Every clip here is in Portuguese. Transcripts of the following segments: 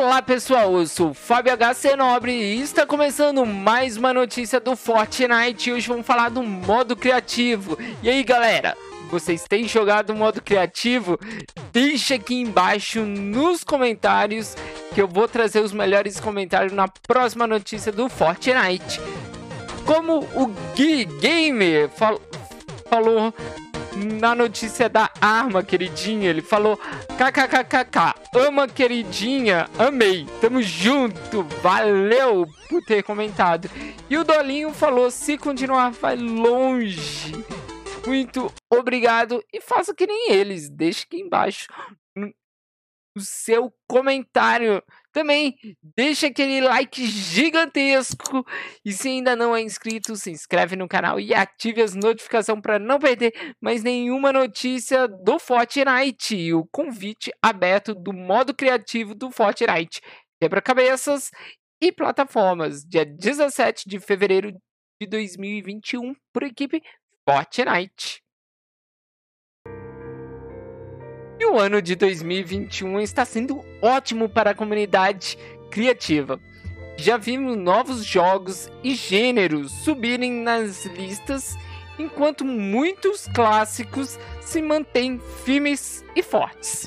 Olá pessoal, eu sou Fábio HC Nobre e está começando mais uma notícia do Fortnite hoje vamos falar do modo criativo. E aí galera, vocês têm jogado modo criativo? Deixa aqui embaixo nos comentários que eu vou trazer os melhores comentários na próxima notícia do Fortnite. Como o Gui Gamer fal falou na notícia da arma, queridinha. Ele falou: kkkk, ama queridinha, amei, tamo junto, valeu por ter comentado. E o Dolinho falou: se continuar, vai longe. Muito obrigado e faça que nem eles. Deixe aqui embaixo o seu comentário. Também deixa aquele like gigantesco e se ainda não é inscrito, se inscreve no canal e ative as notificações para não perder mais nenhuma notícia do Fortnite. O convite aberto do modo criativo do Fortnite. Quebra-cabeças e plataformas, dia 17 de fevereiro de 2021, por equipe Fortnite. E o ano de 2021 está sendo ótimo para a comunidade criativa. Já vimos novos jogos e gêneros subirem nas listas, enquanto muitos clássicos se mantêm firmes e fortes.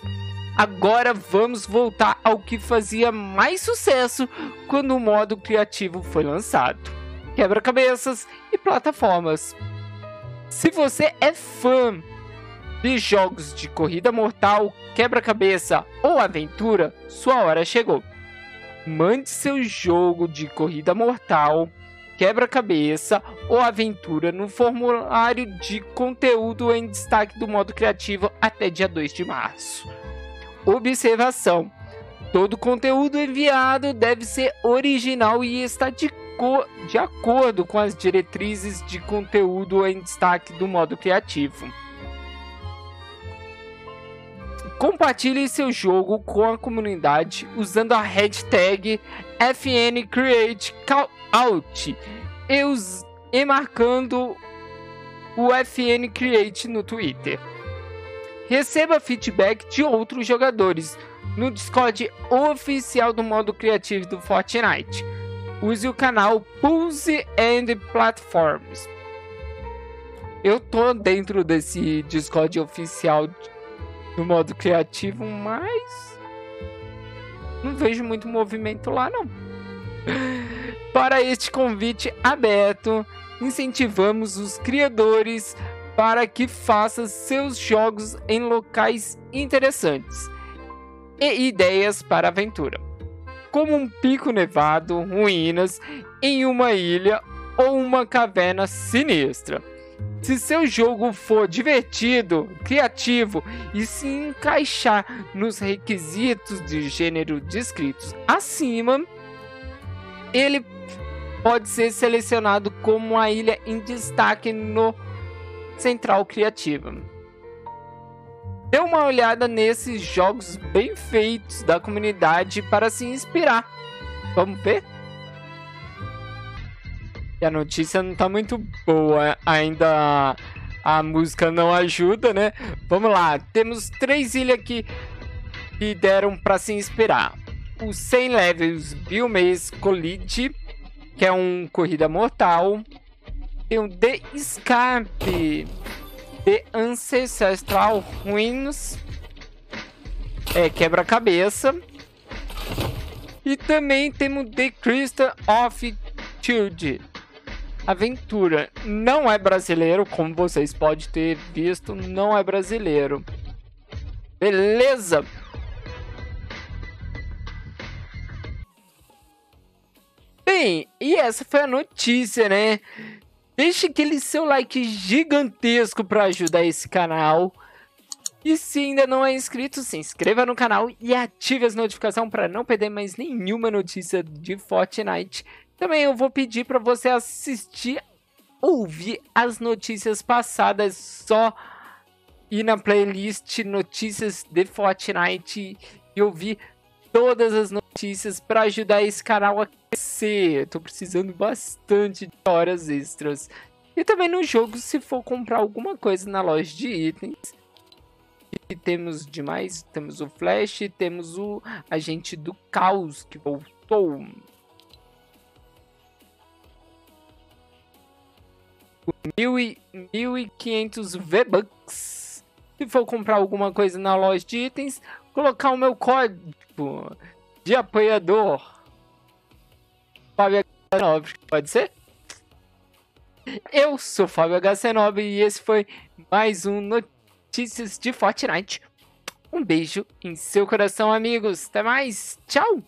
Agora vamos voltar ao que fazia mais sucesso quando o modo criativo foi lançado: quebra-cabeças e plataformas. Se você é fã de jogos de corrida mortal, quebra-cabeça ou aventura, sua hora chegou. Mande seu jogo de corrida mortal, quebra-cabeça ou aventura no formulário de conteúdo em destaque do modo criativo até dia 2 de março. Observação: todo conteúdo enviado deve ser original e está de, de acordo com as diretrizes de conteúdo em destaque do modo criativo. Compartilhe seu jogo com a comunidade usando a hashtag FNCreateCallout e, e marcando o FNCreate no Twitter. Receba feedback de outros jogadores no Discord oficial do modo criativo do Fortnite. Use o canal Pulse and Platforms. Eu tô dentro desse Discord oficial no modo criativo, mas não vejo muito movimento lá não. Para este convite aberto, incentivamos os criadores para que façam seus jogos em locais interessantes e ideias para aventura, como um pico nevado, ruínas em uma ilha ou uma caverna sinistra. Se seu jogo for divertido, criativo e se encaixar nos requisitos de gênero descritos acima, ele pode ser selecionado como uma ilha em destaque no Central Criativa. Dê uma olhada nesses jogos bem feitos da comunidade para se inspirar. Vamos ver? E a notícia não tá muito boa. Ainda a música não ajuda, né? Vamos lá. Temos três ilhas que, que deram para se inspirar. O 100 Levels Biomaze Collide, que é um corrida mortal. Tem o The Escape, The Ancestral Ruins, é quebra-cabeça. E também temos The Crystal of Children Aventura não é brasileiro, como vocês podem ter visto, não é brasileiro. Beleza? Bem, e essa foi a notícia, né? Deixe aquele seu like gigantesco para ajudar esse canal. E se ainda não é inscrito, se inscreva no canal e ative as notificações para não perder mais nenhuma notícia de Fortnite. Também eu vou pedir para você assistir, ouvir as notícias passadas, só ir na playlist Notícias de Fortnite e ouvir todas as notícias para ajudar esse canal a crescer. Tô precisando bastante de horas extras. E também no jogo, se for comprar alguma coisa na loja de itens, que temos demais? Temos o Flash, temos o Agente do Caos que voltou. 1.500 V-Bucks. Se for comprar alguma coisa na loja de itens, colocar o meu código de apoiador. Fábio H9, pode ser? Eu sou Fábio HC9 e esse foi mais um Notícias de Fortnite. Um beijo em seu coração, amigos. Até mais. Tchau.